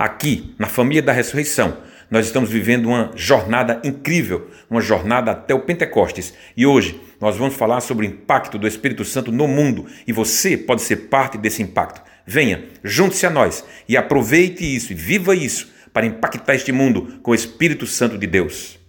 Aqui, na família da ressurreição, nós estamos vivendo uma jornada incrível, uma jornada até o Pentecostes. E hoje nós vamos falar sobre o impacto do Espírito Santo no mundo e você pode ser parte desse impacto. Venha, junte-se a nós e aproveite isso e viva isso para impactar este mundo com o Espírito Santo de Deus.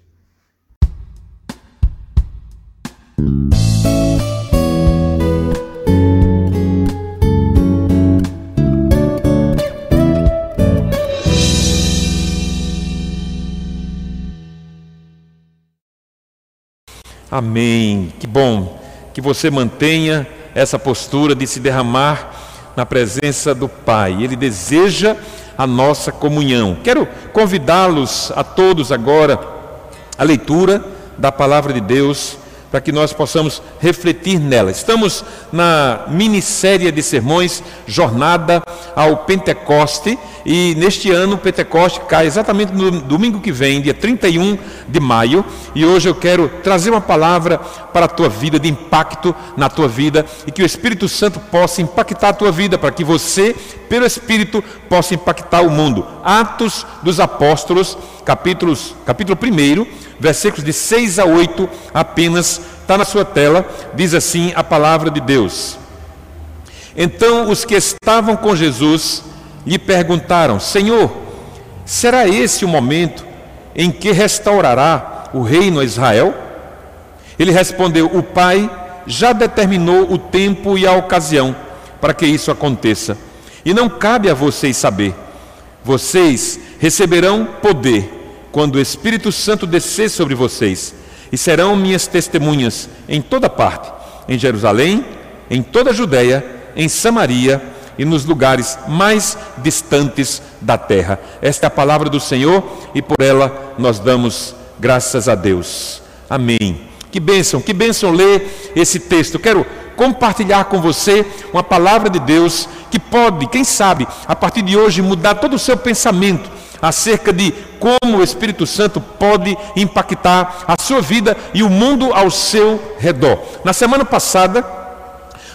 Amém. Que bom que você mantenha essa postura de se derramar na presença do Pai. Ele deseja a nossa comunhão. Quero convidá-los a todos agora a leitura da palavra de Deus para que nós possamos refletir nela. Estamos na minissérie de sermões Jornada ao Pentecoste e neste ano o Pentecoste cai exatamente no domingo que vem, dia 31 de maio, e hoje eu quero trazer uma palavra para a tua vida, de impacto na tua vida e que o Espírito Santo possa impactar a tua vida, para que você, pelo Espírito, possa impactar o mundo. Atos dos Apóstolos, capítulos, capítulo 1, versículos de 6 a 8 apenas, está na sua tela, diz assim a palavra de Deus. Então os que estavam com Jesus lhe perguntaram: Senhor, será esse o momento em que restaurará o reino a Israel? Ele respondeu: O Pai já determinou o tempo e a ocasião para que isso aconteça, e não cabe a vocês saber. Vocês receberão poder quando o Espírito Santo descer sobre vocês, e serão minhas testemunhas em toda parte, em Jerusalém, em toda a Judéia, em Samaria e nos lugares mais distantes da terra. Esta é a palavra do Senhor e por ela nós damos graças a Deus. Amém. Que bênção, que bênção ler esse texto. Quero compartilhar com você uma palavra de Deus que pode, quem sabe, a partir de hoje mudar todo o seu pensamento acerca de como o Espírito Santo pode impactar a sua vida e o mundo ao seu redor. Na semana passada,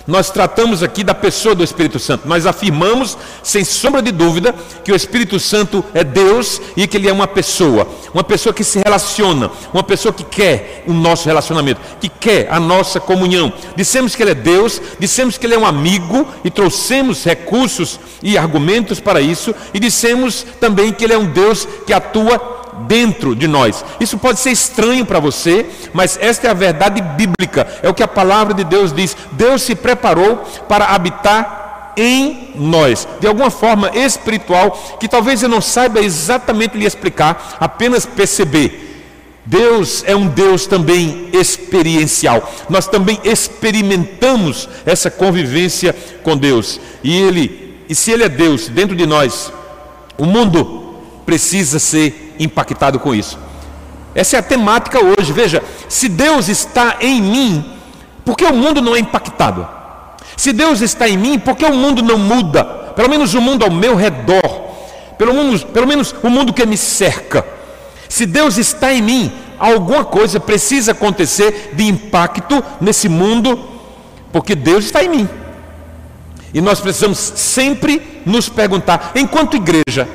nós tratamos aqui da pessoa do Espírito Santo. Nós afirmamos, sem sombra de dúvida, que o Espírito Santo é Deus e que ele é uma pessoa, uma pessoa que se relaciona, uma pessoa que quer o nosso relacionamento, que quer a nossa comunhão. Dissemos que ele é Deus, dissemos que ele é um amigo e trouxemos recursos e argumentos para isso, e dissemos também que ele é um Deus que atua dentro de nós. Isso pode ser estranho para você, mas esta é a verdade bíblica, é o que a palavra de Deus diz. Deus se preparou para habitar em nós, de alguma forma espiritual, que talvez eu não saiba exatamente lhe explicar, apenas perceber. Deus é um Deus também experiencial. Nós também experimentamos essa convivência com Deus. E ele, e se ele é Deus dentro de nós, o mundo precisa ser impactado com isso. Essa é a temática hoje. Veja, se Deus está em mim, por que o mundo não é impactado? Se Deus está em mim, por que o mundo não muda? Pelo menos o mundo ao meu redor, pelo menos, pelo menos o mundo que me cerca. Se Deus está em mim, alguma coisa precisa acontecer de impacto nesse mundo, porque Deus está em mim. E nós precisamos sempre nos perguntar, enquanto igreja,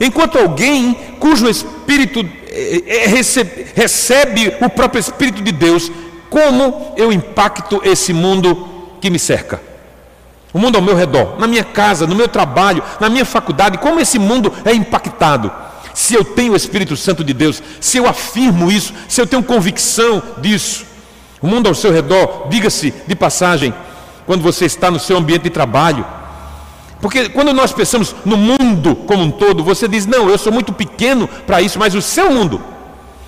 Enquanto alguém cujo espírito eh, eh, recebe, recebe o próprio Espírito de Deus, como eu impacto esse mundo que me cerca? O mundo ao meu redor, na minha casa, no meu trabalho, na minha faculdade, como esse mundo é impactado? Se eu tenho o Espírito Santo de Deus, se eu afirmo isso, se eu tenho convicção disso, o mundo ao seu redor, diga-se de passagem, quando você está no seu ambiente de trabalho, porque quando nós pensamos no mundo como um todo, você diz: não, eu sou muito pequeno para isso, mas o seu mundo,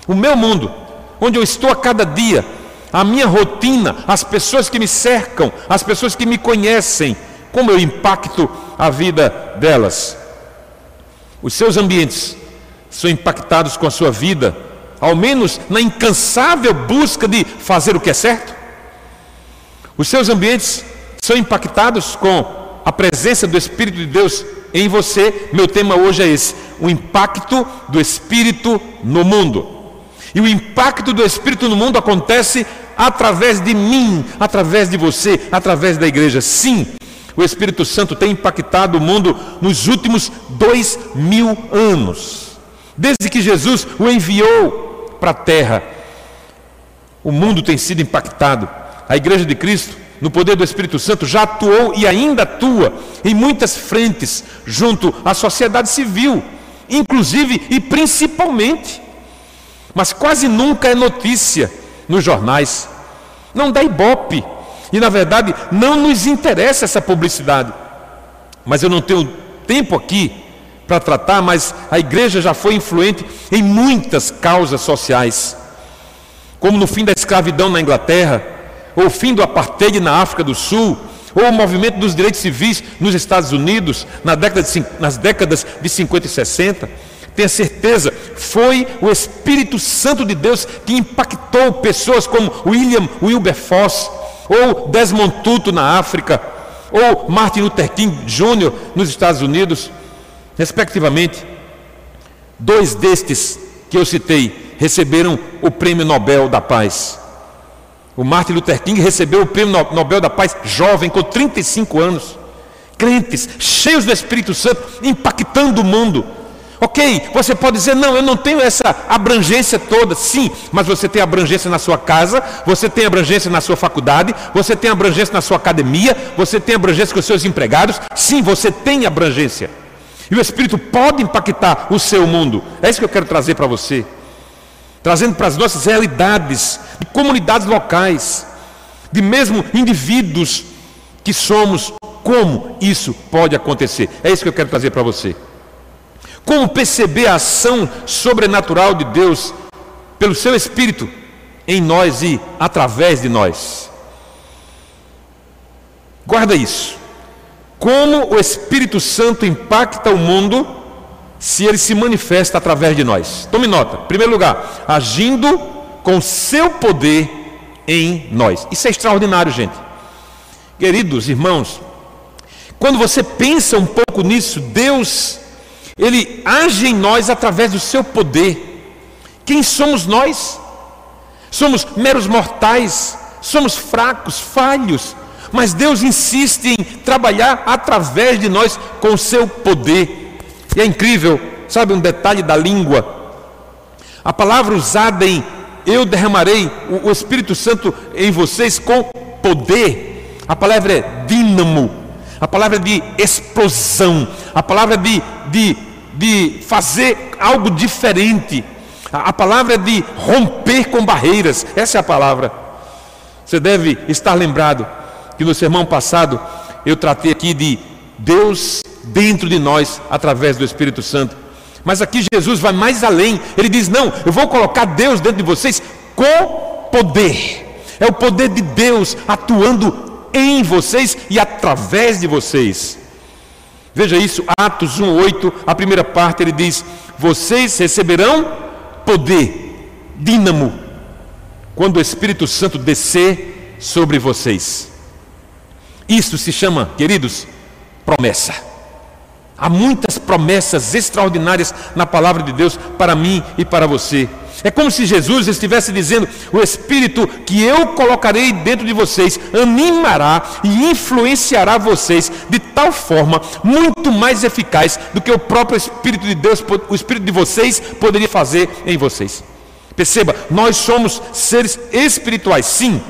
o meu mundo, onde eu estou a cada dia, a minha rotina, as pessoas que me cercam, as pessoas que me conhecem, como eu impacto a vida delas. Os seus ambientes são impactados com a sua vida, ao menos na incansável busca de fazer o que é certo. Os seus ambientes são impactados com a presença do Espírito de Deus em você, meu tema hoje é esse: o impacto do Espírito no mundo. E o impacto do Espírito no mundo acontece através de mim, através de você, através da igreja. Sim, o Espírito Santo tem impactado o mundo nos últimos dois mil anos. Desde que Jesus o enviou para a terra, o mundo tem sido impactado. A Igreja de Cristo, no poder do Espírito Santo, já atuou e ainda atua em muitas frentes junto à sociedade civil, inclusive e principalmente. Mas quase nunca é notícia nos jornais. Não dá ibope e na verdade não nos interessa essa publicidade. Mas eu não tenho tempo aqui para tratar, mas a igreja já foi influente em muitas causas sociais, como no fim da escravidão na Inglaterra, ou o fim do apartheid na África do Sul, ou o movimento dos direitos civis nos Estados Unidos na década de, nas décadas de 50 e 60. Tenha certeza, foi o Espírito Santo de Deus que impactou pessoas como William Wilberforce, ou Desmond Tutu na África, ou Martin Luther King Jr. nos Estados Unidos, respectivamente. Dois destes que eu citei receberam o Prêmio Nobel da Paz. O Martin Luther King recebeu o Prêmio Nobel da Paz jovem, com 35 anos. Crentes, cheios do Espírito Santo, impactando o mundo Ok, você pode dizer, não, eu não tenho essa abrangência toda. Sim, mas você tem abrangência na sua casa, você tem abrangência na sua faculdade, você tem abrangência na sua academia, você tem abrangência com os seus empregados. Sim, você tem abrangência. E o Espírito pode impactar o seu mundo. É isso que eu quero trazer para você. Trazendo para as nossas realidades, de comunidades locais, de mesmo indivíduos que somos, como isso pode acontecer. É isso que eu quero trazer para você. Como perceber a ação sobrenatural de Deus pelo seu Espírito em nós e através de nós? Guarda isso. Como o Espírito Santo impacta o mundo se ele se manifesta através de nós? Tome nota. Primeiro lugar, agindo com seu poder em nós. Isso é extraordinário, gente. Queridos irmãos, quando você pensa um pouco nisso, Deus ele age em nós através do seu poder. Quem somos nós? Somos meros mortais, somos fracos, falhos, mas Deus insiste em trabalhar através de nós com seu poder. E é incrível, sabe um detalhe da língua? A palavra usada em eu derramarei o Espírito Santo em vocês com poder. A palavra é dínamo, a palavra é de explosão, a palavra é de, de de fazer algo diferente. A, a palavra é de romper com barreiras. Essa é a palavra. Você deve estar lembrado que no sermão passado eu tratei aqui de Deus dentro de nós através do Espírito Santo. Mas aqui Jesus vai mais além. Ele diz: Não, eu vou colocar Deus dentro de vocês com poder. É o poder de Deus atuando em vocês e através de vocês. Veja isso, Atos 1:8, a primeira parte ele diz: "Vocês receberão poder, dínamo, quando o Espírito Santo descer sobre vocês." Isso se chama, queridos, promessa. Há muitas promessas extraordinárias na palavra de Deus para mim e para você. É como se Jesus estivesse dizendo: o Espírito que eu colocarei dentro de vocês animará e influenciará vocês de tal forma muito mais eficaz do que o próprio Espírito de Deus, o Espírito de vocês, poderia fazer em vocês. Perceba, nós somos seres espirituais, sim.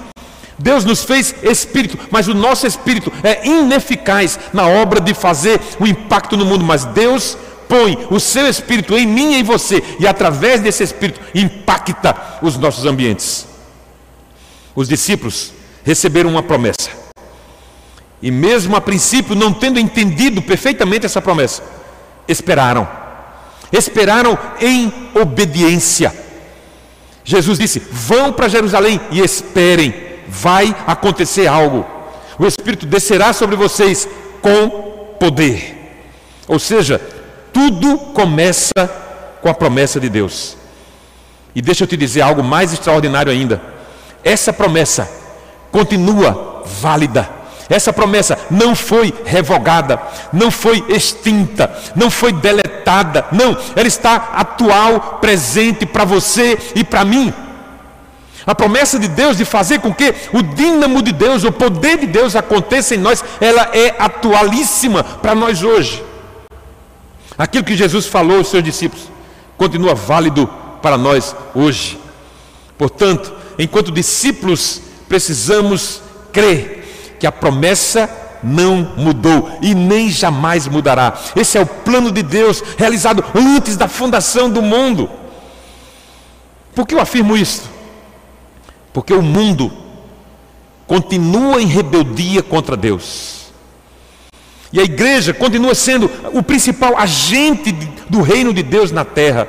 Deus nos fez espírito, mas o nosso espírito é ineficaz na obra de fazer o impacto no mundo, mas Deus põe o seu espírito em mim e em você, e através desse espírito impacta os nossos ambientes. Os discípulos receberam uma promessa, e mesmo a princípio, não tendo entendido perfeitamente essa promessa, esperaram, esperaram em obediência. Jesus disse: Vão para Jerusalém e esperem, vai acontecer algo. O Espírito descerá sobre vocês com poder. Ou seja, tudo começa com a promessa de Deus. E deixa eu te dizer algo mais extraordinário ainda. Essa promessa continua válida. Essa promessa não foi revogada, não foi extinta, não foi deletada. Não, ela está atual, presente para você e para mim. A promessa de Deus de fazer com que o dínamo de Deus, o poder de Deus aconteça em nós, ela é atualíssima para nós hoje. Aquilo que Jesus falou aos seus discípulos continua válido para nós hoje. Portanto, enquanto discípulos, precisamos crer que a promessa não mudou e nem jamais mudará. Esse é o plano de Deus realizado antes da fundação do mundo. Por que eu afirmo isso? Porque o mundo continua em rebeldia contra Deus. E a igreja continua sendo o principal agente do reino de Deus na terra.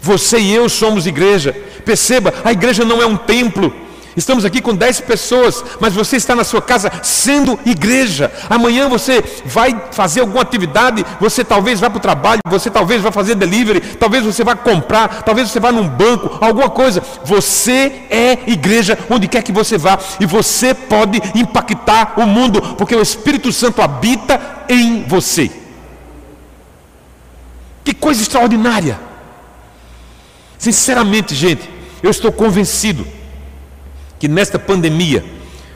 Você e eu somos igreja. Perceba, a igreja não é um templo. Estamos aqui com 10 pessoas, mas você está na sua casa sendo igreja. Amanhã você vai fazer alguma atividade, você talvez vá para o trabalho, você talvez vá fazer delivery, talvez você vá comprar, talvez você vá num banco, alguma coisa. Você é igreja onde quer que você vá e você pode impactar o mundo, porque o Espírito Santo habita em você. Que coisa extraordinária! Sinceramente, gente, eu estou convencido que nesta pandemia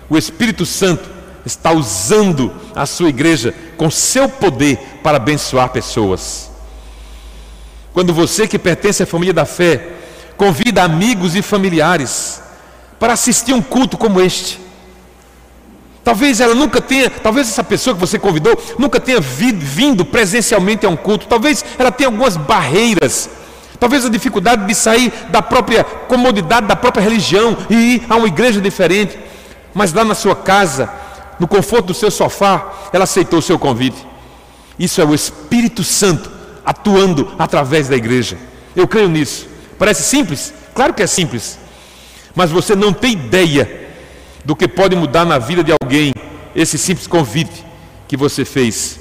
o Espírito Santo está usando a sua igreja com seu poder para abençoar pessoas. Quando você que pertence à família da fé convida amigos e familiares para assistir um culto como este, Talvez ela nunca tenha, talvez essa pessoa que você convidou nunca tenha vindo presencialmente a um culto. Talvez ela tenha algumas barreiras Talvez a dificuldade de sair da própria comodidade da própria religião e ir a uma igreja diferente. Mas lá na sua casa, no conforto do seu sofá, ela aceitou o seu convite. Isso é o Espírito Santo atuando através da igreja. Eu creio nisso. Parece simples? Claro que é simples. Mas você não tem ideia do que pode mudar na vida de alguém esse simples convite que você fez.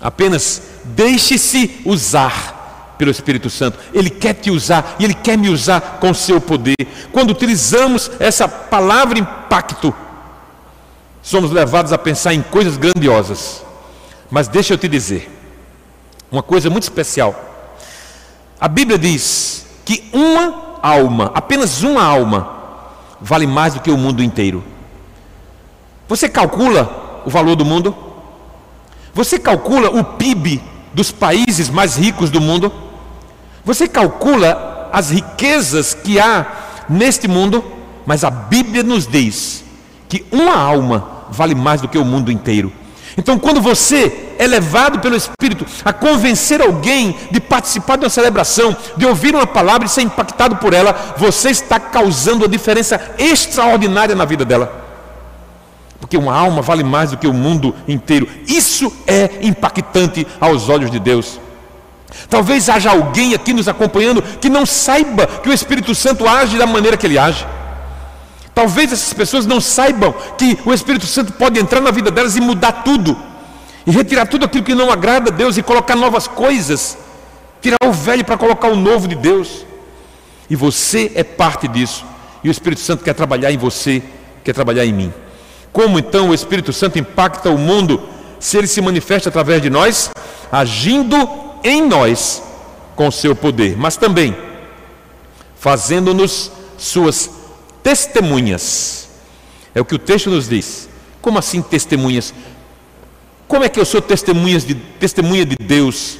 Apenas deixe-se usar pelo Espírito Santo. Ele quer te usar e ele quer me usar com seu poder. Quando utilizamos essa palavra impacto, somos levados a pensar em coisas grandiosas. Mas deixa eu te dizer, uma coisa muito especial. A Bíblia diz que uma alma, apenas uma alma, vale mais do que o mundo inteiro. Você calcula o valor do mundo? Você calcula o PIB dos países mais ricos do mundo? Você calcula as riquezas que há neste mundo, mas a Bíblia nos diz que uma alma vale mais do que o mundo inteiro. Então, quando você é levado pelo Espírito a convencer alguém de participar de uma celebração, de ouvir uma palavra e ser impactado por ela, você está causando uma diferença extraordinária na vida dela. Porque uma alma vale mais do que o mundo inteiro. Isso é impactante aos olhos de Deus. Talvez haja alguém aqui nos acompanhando que não saiba que o Espírito Santo age da maneira que ele age. Talvez essas pessoas não saibam que o Espírito Santo pode entrar na vida delas e mudar tudo, e retirar tudo aquilo que não agrada a Deus e colocar novas coisas, tirar o velho para colocar o novo de Deus. E você é parte disso, e o Espírito Santo quer trabalhar em você, quer trabalhar em mim. Como então o Espírito Santo impacta o mundo se ele se manifesta através de nós, agindo em nós com seu poder, mas também fazendo-nos suas testemunhas. É o que o texto nos diz. Como assim testemunhas? Como é que eu sou testemunha de, testemunha de Deus?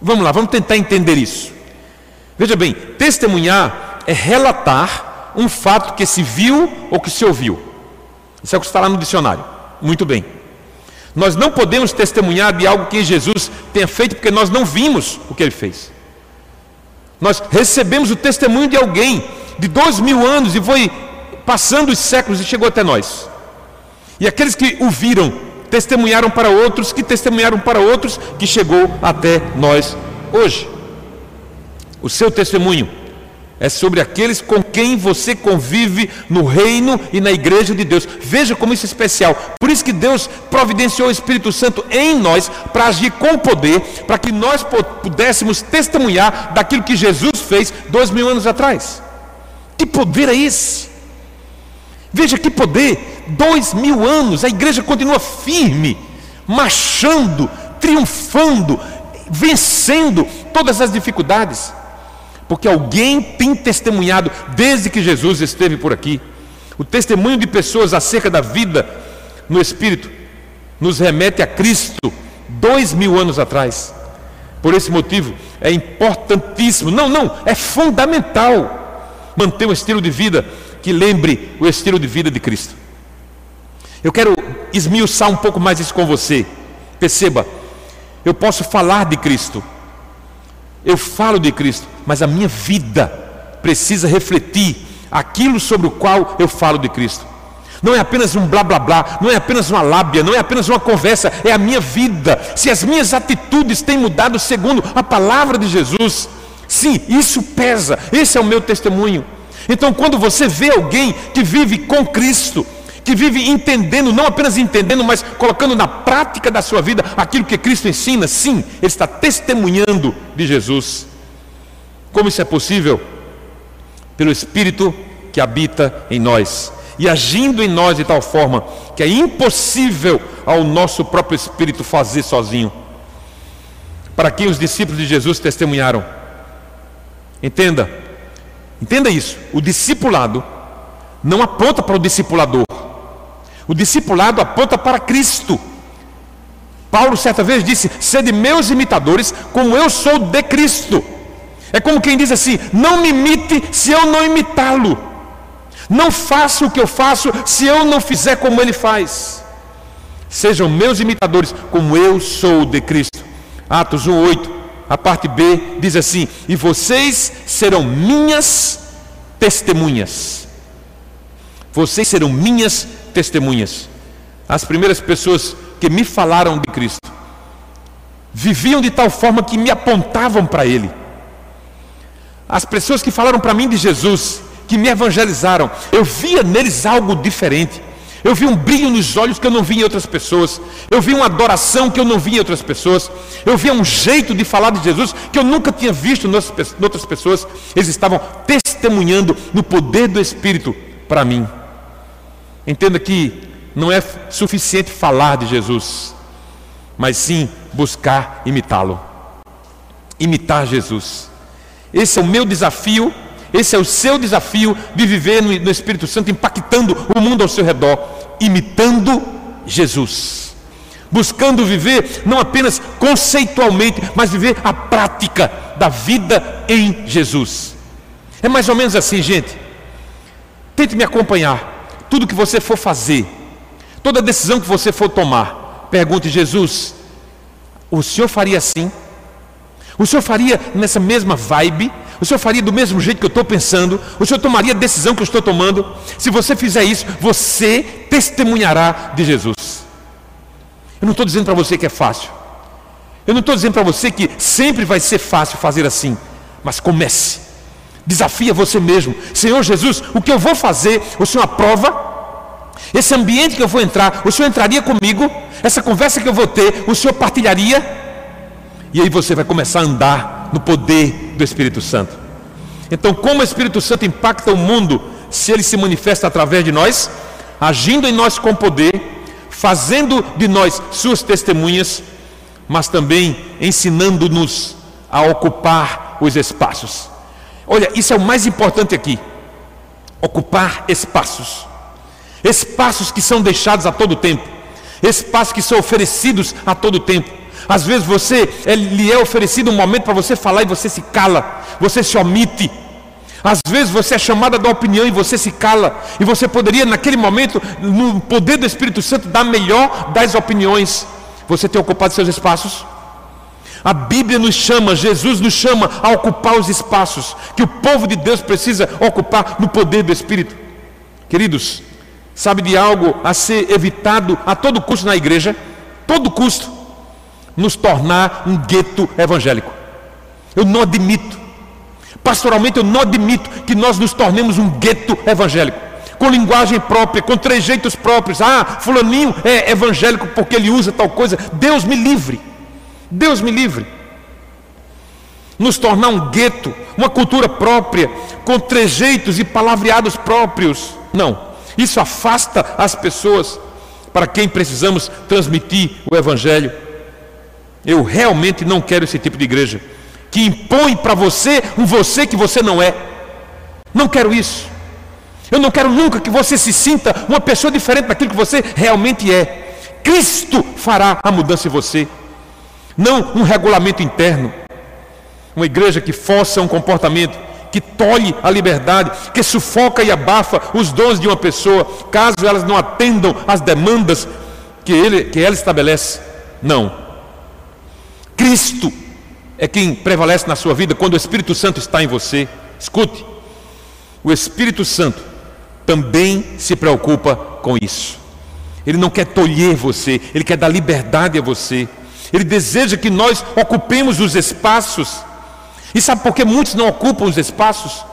Vamos lá, vamos tentar entender isso. Veja bem, testemunhar é relatar um fato que se viu ou que se ouviu. Isso é o que está lá no dicionário. Muito bem. Nós não podemos testemunhar de algo que Jesus tenha feito porque nós não vimos o que ele fez. Nós recebemos o testemunho de alguém de dois mil anos e foi passando os séculos e chegou até nós. E aqueles que o viram testemunharam para outros, que testemunharam para outros, que chegou até nós hoje. O seu testemunho é sobre aqueles com quem você convive no reino e na igreja de Deus. Veja como isso é especial. Por isso que Deus providenciou o Espírito Santo em nós para agir com poder, para que nós pudéssemos testemunhar daquilo que Jesus fez dois mil anos atrás. Que poder é esse? Veja que poder! Dois mil anos, a igreja continua firme, marchando, triunfando, vencendo todas as dificuldades porque alguém tem testemunhado desde que Jesus esteve por aqui. O testemunho de pessoas acerca da vida no Espírito nos remete a Cristo dois mil anos atrás. Por esse motivo, é importantíssimo, não, não, é fundamental manter um estilo de vida que lembre o estilo de vida de Cristo. Eu quero esmiuçar um pouco mais isso com você. Perceba, eu posso falar de Cristo, eu falo de Cristo, mas a minha vida precisa refletir aquilo sobre o qual eu falo de Cristo. Não é apenas um blá blá blá, não é apenas uma lábia, não é apenas uma conversa, é a minha vida. Se as minhas atitudes têm mudado segundo a palavra de Jesus, sim, isso pesa, esse é o meu testemunho. Então, quando você vê alguém que vive com Cristo, que vive entendendo, não apenas entendendo, mas colocando na prática da sua vida aquilo que Cristo ensina, sim, ele está testemunhando de Jesus. Como isso é possível? Pelo Espírito que habita em nós e agindo em nós de tal forma que é impossível ao nosso próprio espírito fazer sozinho. Para quem os discípulos de Jesus testemunharam. Entenda, entenda isso. O discipulado não aponta para o discipulador. O discipulado aponta para Cristo. Paulo certa vez disse: Sede meus imitadores, como eu sou de Cristo. É como quem diz assim: Não me imite se eu não imitá-lo. Não faça o que eu faço se eu não fizer como ele faz. Sejam meus imitadores, como eu sou de Cristo. Atos 1:8, a parte B diz assim: "E vocês serão minhas testemunhas". Vocês serão minhas testemunhas. As primeiras pessoas que me falaram de Cristo viviam de tal forma que me apontavam para ele. As pessoas que falaram para mim de Jesus, que me evangelizaram, eu via neles algo diferente. Eu vi um brilho nos olhos que eu não vi em outras pessoas. Eu vi uma adoração que eu não vi em outras pessoas. Eu via um jeito de falar de Jesus que eu nunca tinha visto em outras pessoas. Eles estavam testemunhando no poder do Espírito para mim. Entenda que não é suficiente falar de Jesus, mas sim buscar imitá-lo. Imitar Jesus. Esse é o meu desafio, esse é o seu desafio de viver no, Espírito Santo, impactando o mundo ao seu redor, imitando Jesus. Buscando viver não apenas conceitualmente, mas viver a prática da vida em Jesus. É mais ou menos assim, gente. Tente me acompanhar. Tudo que você for fazer, toda decisão que você for tomar, pergunte: Jesus, o senhor faria assim? O senhor faria nessa mesma vibe? O senhor faria do mesmo jeito que eu estou pensando? O senhor tomaria a decisão que eu estou tomando? Se você fizer isso, você testemunhará de Jesus. Eu não estou dizendo para você que é fácil. Eu não estou dizendo para você que sempre vai ser fácil fazer assim. Mas comece. Desafia você mesmo. Senhor Jesus, o que eu vou fazer, o Senhor aprova? Esse ambiente que eu vou entrar, o Senhor entraria comigo? Essa conversa que eu vou ter, o Senhor partilharia? E aí você vai começar a andar no poder do Espírito Santo. Então, como o Espírito Santo impacta o mundo se ele se manifesta através de nós, agindo em nós com poder, fazendo de nós suas testemunhas, mas também ensinando-nos a ocupar os espaços. Olha, isso é o mais importante aqui. Ocupar espaços. Espaços que são deixados a todo tempo. Espaços que são oferecidos a todo tempo. Às vezes você é, lhe é oferecido um momento para você falar e você se cala, você se omite. Às vezes você é chamada da opinião e você se cala, e você poderia, naquele momento, no poder do Espírito Santo, dar melhor das opiniões. Você tem ocupado seus espaços? A Bíblia nos chama, Jesus nos chama a ocupar os espaços que o povo de Deus precisa ocupar no poder do Espírito. Queridos, sabe de algo a ser evitado a todo custo na igreja? Todo custo. Nos tornar um gueto evangélico. Eu não admito. Pastoralmente, eu não admito que nós nos tornemos um gueto evangélico. Com linguagem própria, com trejeitos próprios. Ah, Fulaninho é evangélico porque ele usa tal coisa. Deus me livre. Deus me livre. Nos tornar um gueto, uma cultura própria, com trejeitos e palavreados próprios. Não, isso afasta as pessoas para quem precisamos transmitir o Evangelho. Eu realmente não quero esse tipo de igreja. que impõe para você um você que você não é. Não quero isso. Eu não quero nunca que você se sinta uma pessoa diferente daquilo que você realmente é. Cristo fará a mudança em você, não um regulamento interno. Uma igreja que força um comportamento, que tolhe a liberdade, que sufoca e abafa os dons de uma pessoa, caso elas não atendam às demandas que, ele, que ela estabelece. Não. Cristo é quem prevalece na sua vida quando o Espírito Santo está em você. Escute, o Espírito Santo também se preocupa com isso. Ele não quer tolher você, ele quer dar liberdade a você. Ele deseja que nós ocupemos os espaços. E sabe por que muitos não ocupam os espaços?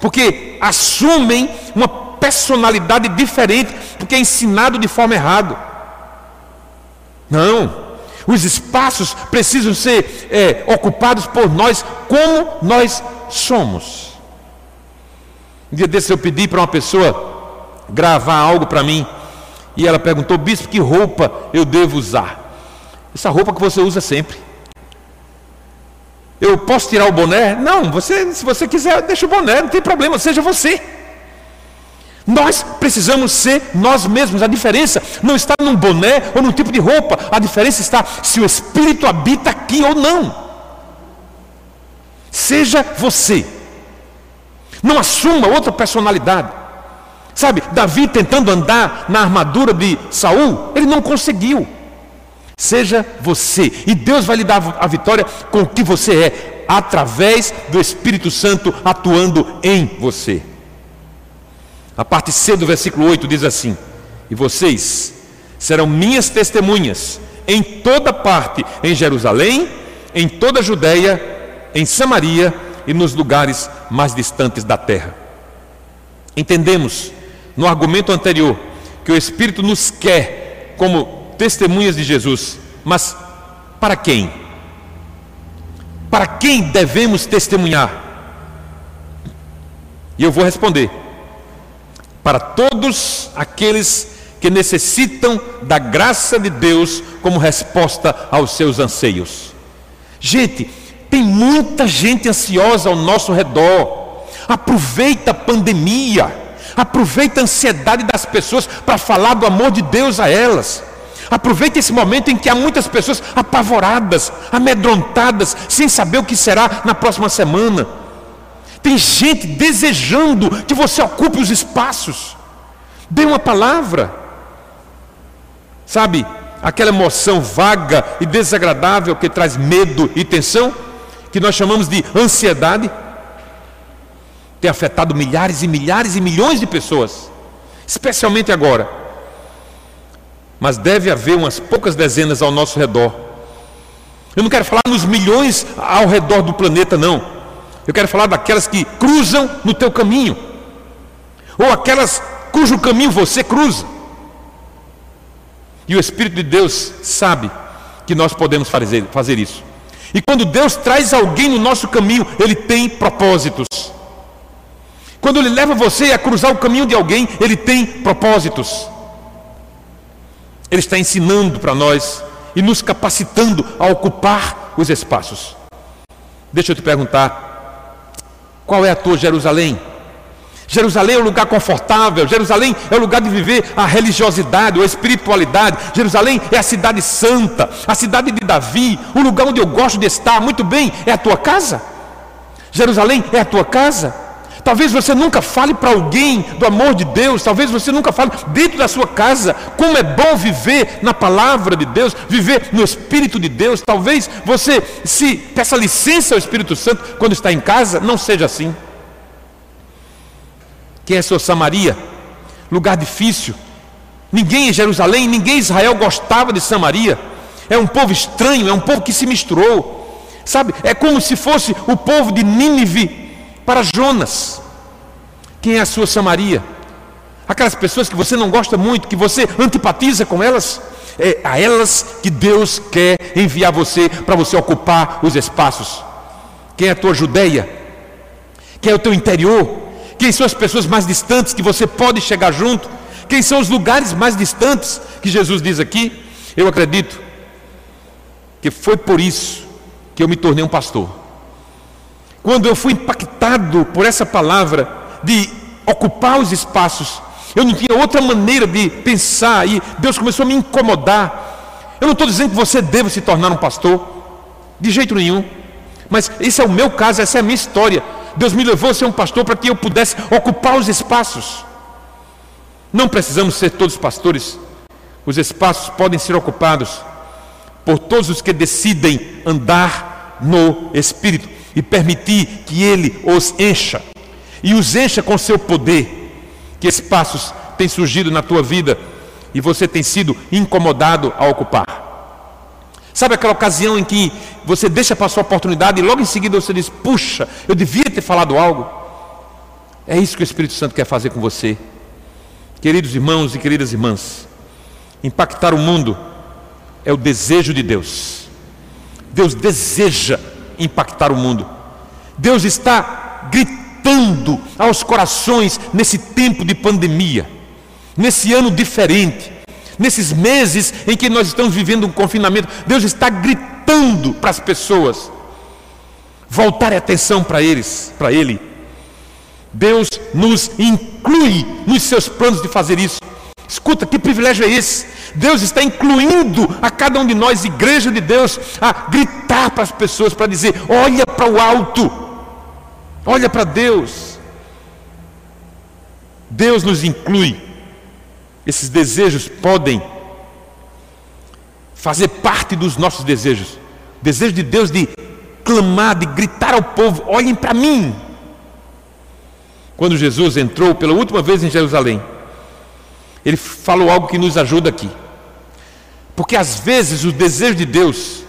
Porque assumem uma personalidade diferente, porque é ensinado de forma errada. Não, os espaços precisam ser é, ocupados por nós como nós somos. Um dia desse eu pedi para uma pessoa gravar algo para mim. E ela perguntou, bispo, que roupa eu devo usar? Essa roupa que você usa sempre. Eu posso tirar o boné? Não, você, se você quiser, deixa o boné, não tem problema, seja você. Nós precisamos ser nós mesmos. A diferença não está num boné ou num tipo de roupa. A diferença está se o Espírito habita aqui ou não. Seja você. Não assuma outra personalidade. Sabe, Davi tentando andar na armadura de Saul, ele não conseguiu. Seja você, e Deus vai lhe dar a vitória com o que você é, através do Espírito Santo atuando em você. A parte C do versículo 8 diz assim: E vocês serão minhas testemunhas em toda parte, em Jerusalém, em toda a Judéia, em Samaria e nos lugares mais distantes da terra. Entendemos no argumento anterior que o Espírito nos quer como testemunhas de Jesus, mas para quem? Para quem devemos testemunhar? E eu vou responder: para todos aqueles que necessitam da graça de Deus como resposta aos seus anseios. Gente, tem muita gente ansiosa ao nosso redor. Aproveita a pandemia, aproveita a ansiedade das pessoas para falar do amor de Deus a elas. Aproveita esse momento em que há muitas pessoas apavoradas, amedrontadas, sem saber o que será na próxima semana. Tem gente desejando que você ocupe os espaços. Dê uma palavra. Sabe, aquela emoção vaga e desagradável que traz medo e tensão? que nós chamamos de ansiedade, tem afetado milhares e milhares e milhões de pessoas, especialmente agora. Mas deve haver umas poucas dezenas ao nosso redor. Eu não quero falar nos milhões ao redor do planeta, não. Eu quero falar daquelas que cruzam no teu caminho, ou aquelas cujo caminho você cruza. E o Espírito de Deus sabe que nós podemos fazer, fazer isso. E quando Deus traz alguém no nosso caminho, Ele tem propósitos. Quando Ele leva você a cruzar o caminho de alguém, Ele tem propósitos. Ele está ensinando para nós e nos capacitando a ocupar os espaços. Deixa eu te perguntar: qual é a tua Jerusalém? Jerusalém é um lugar confortável, Jerusalém é o lugar de viver a religiosidade, a espiritualidade. Jerusalém é a cidade santa, a cidade de Davi, o lugar onde eu gosto de estar. Muito bem, é a tua casa? Jerusalém é a tua casa? Talvez você nunca fale para alguém do amor de Deus, talvez você nunca fale dentro da sua casa como é bom viver na palavra de Deus, viver no Espírito de Deus. Talvez você se peça licença ao Espírito Santo quando está em casa, não seja assim. Quem é sua Samaria? Lugar difícil. Ninguém em Jerusalém, ninguém em Israel gostava de Samaria. É um povo estranho, é um povo que se misturou. Sabe? É como se fosse o povo de Nínive para Jonas. Quem é a sua Samaria? Aquelas pessoas que você não gosta muito, que você antipatiza com elas. É a elas que Deus quer enviar você para você ocupar os espaços. Quem é a tua Judeia? Quem é o teu interior? Quem são as pessoas mais distantes que você pode chegar junto? Quem são os lugares mais distantes que Jesus diz aqui? Eu acredito que foi por isso que eu me tornei um pastor. Quando eu fui impactado por essa palavra de ocupar os espaços, eu não tinha outra maneira de pensar e Deus começou a me incomodar. Eu não estou dizendo que você deva se tornar um pastor, de jeito nenhum. Mas esse é o meu caso, essa é a minha história. Deus me levou a ser um pastor para que eu pudesse ocupar os espaços. Não precisamos ser todos pastores. Os espaços podem ser ocupados por todos os que decidem andar no Espírito e permitir que Ele os encha e os encha com seu poder. Que espaços têm surgido na tua vida e você tem sido incomodado a ocupar? Sabe aquela ocasião em que você deixa passar a oportunidade e logo em seguida você diz: Puxa, eu devia ter falado algo? É isso que o Espírito Santo quer fazer com você. Queridos irmãos e queridas irmãs, impactar o mundo é o desejo de Deus. Deus deseja impactar o mundo. Deus está gritando aos corações nesse tempo de pandemia, nesse ano diferente nesses meses em que nós estamos vivendo um confinamento, Deus está gritando para as pessoas voltarem atenção para eles, para Ele. Deus nos inclui nos seus planos de fazer isso. Escuta, que privilégio é esse? Deus está incluindo a cada um de nós, igreja de Deus, a gritar para as pessoas, para dizer: olha para o alto, olha para Deus. Deus nos inclui esses desejos podem fazer parte dos nossos desejos. Desejo de Deus de clamar, de gritar ao povo: olhem para mim. Quando Jesus entrou pela última vez em Jerusalém, ele falou algo que nos ajuda aqui. Porque às vezes o desejo de Deus,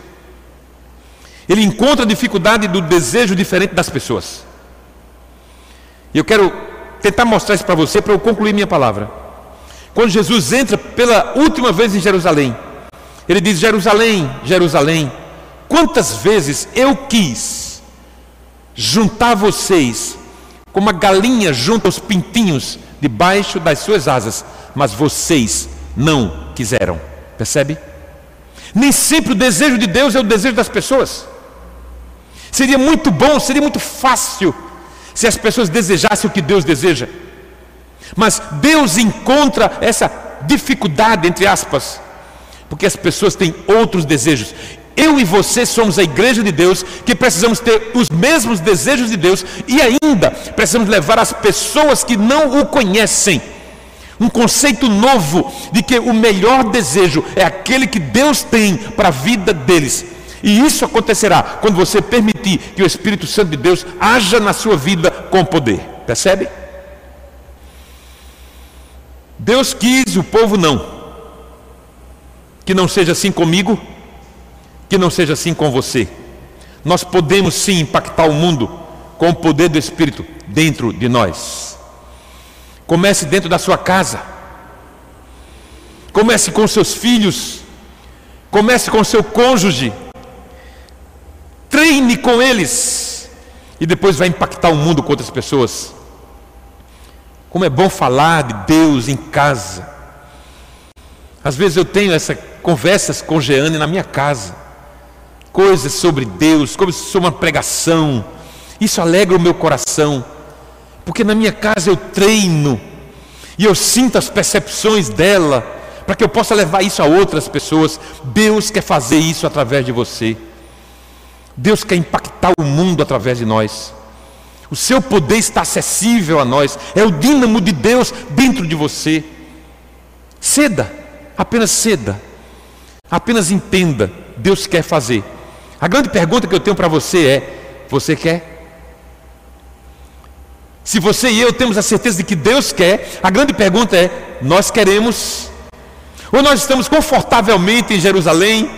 ele encontra a dificuldade do desejo diferente das pessoas. E eu quero tentar mostrar isso para você para eu concluir minha palavra. Quando Jesus entra pela última vez em Jerusalém, ele diz: Jerusalém, Jerusalém, quantas vezes eu quis juntar vocês como a galinha junta os pintinhos debaixo das suas asas, mas vocês não quiseram. Percebe? Nem sempre o desejo de Deus é o desejo das pessoas. Seria muito bom, seria muito fácil se as pessoas desejassem o que Deus deseja. Mas Deus encontra essa dificuldade, entre aspas, porque as pessoas têm outros desejos. Eu e você somos a igreja de Deus que precisamos ter os mesmos desejos de Deus e ainda precisamos levar as pessoas que não o conhecem um conceito novo de que o melhor desejo é aquele que Deus tem para a vida deles. E isso acontecerá quando você permitir que o Espírito Santo de Deus haja na sua vida com poder. Percebe? Deus quis, o povo não. Que não seja assim comigo, que não seja assim com você. Nós podemos sim impactar o mundo com o poder do Espírito dentro de nós. Comece dentro da sua casa. Comece com seus filhos. Comece com seu cônjuge. Com eles. E depois vai impactar o mundo com outras pessoas. Como é bom falar de Deus em casa. Às vezes eu tenho essas conversas com Jeane na minha casa. Coisas sobre Deus, coisas sobre uma pregação. Isso alegra o meu coração. Porque na minha casa eu treino. E eu sinto as percepções dela. Para que eu possa levar isso a outras pessoas. Deus quer fazer isso através de você. Deus quer impactar o mundo através de nós. O seu poder está acessível a nós. É o dínamo de Deus dentro de você. Ceda, apenas ceda. Apenas entenda. Deus quer fazer. A grande pergunta que eu tenho para você é: você quer? Se você e eu temos a certeza de que Deus quer, a grande pergunta é: nós queremos? Ou nós estamos confortavelmente em Jerusalém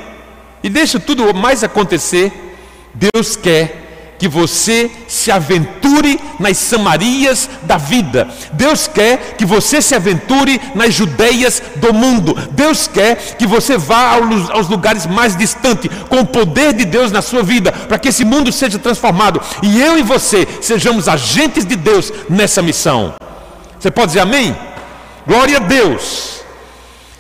e deixa tudo mais acontecer? Deus quer que você se aventure nas Samarias da vida. Deus quer que você se aventure nas Judeias do mundo. Deus quer que você vá aos lugares mais distantes, com o poder de Deus na sua vida, para que esse mundo seja transformado e eu e você sejamos agentes de Deus nessa missão. Você pode dizer amém? Glória a Deus.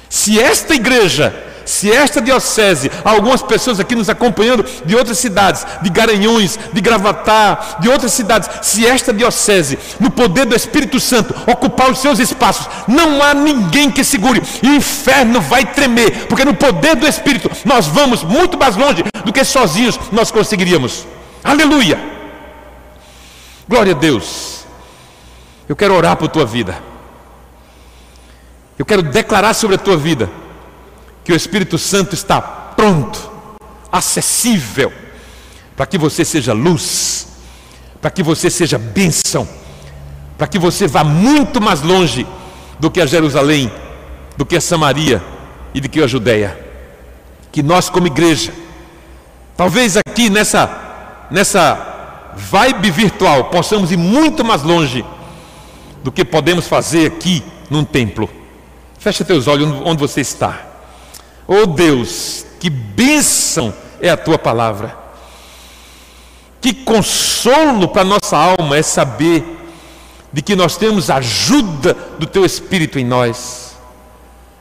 Se esta igreja Se esta diocese, algumas pessoas aqui nos acompanhando de outras cidades, de Garanhões, de Gravatar, de outras cidades, se esta diocese, no poder do Espírito Santo, ocupar os seus espaços, não há ninguém que segure, e o inferno vai tremer, porque no poder do Espírito nós vamos muito mais longe do que sozinhos nós conseguiríamos. Aleluia! Glória a Deus. Eu quero orar por tua vida. Eu quero declarar sobre a tua vida que o Espírito Santo está pronto, acessível, para que você seja luz, para que você seja bênção, para que você vá muito mais longe do que a Jerusalém, do que a Samaria e do que a Judéia. Que nós, como igreja, talvez aqui nessa, nessa vibe virtual, possamos ir muito mais longe do que podemos fazer aqui num templo. Fecha teus olhos onde você está. Oh Deus, que bênção é a tua palavra. Que consolo para nossa alma é saber de que nós temos ajuda do teu Espírito em nós.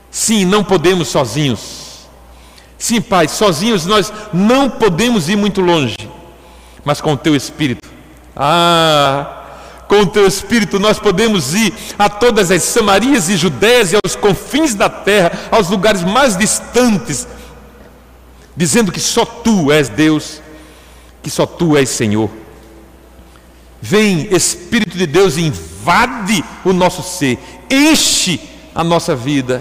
Sim, não podemos sozinhos. Sim, Pai, sozinhos nós não podemos ir muito longe, mas com o teu Espírito. Ah, com o teu Espírito nós podemos ir a todas as Samarias e Judéias e aos confins da terra, aos lugares mais distantes, dizendo que só tu és Deus, que só tu és Senhor. Vem, Espírito de Deus, invade o nosso ser, enche a nossa vida,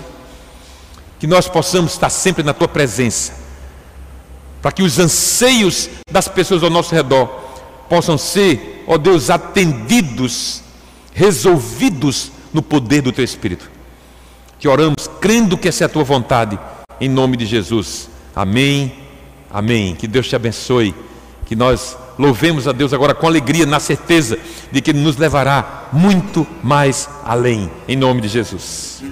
que nós possamos estar sempre na tua presença, para que os anseios das pessoas ao nosso redor possam ser, ó Deus, atendidos, resolvidos no poder do Teu Espírito. Que oramos crendo que essa é a Tua vontade, em nome de Jesus. Amém, amém. Que Deus te abençoe, que nós louvemos a Deus agora com alegria, na certeza de que Ele nos levará muito mais além, em nome de Jesus.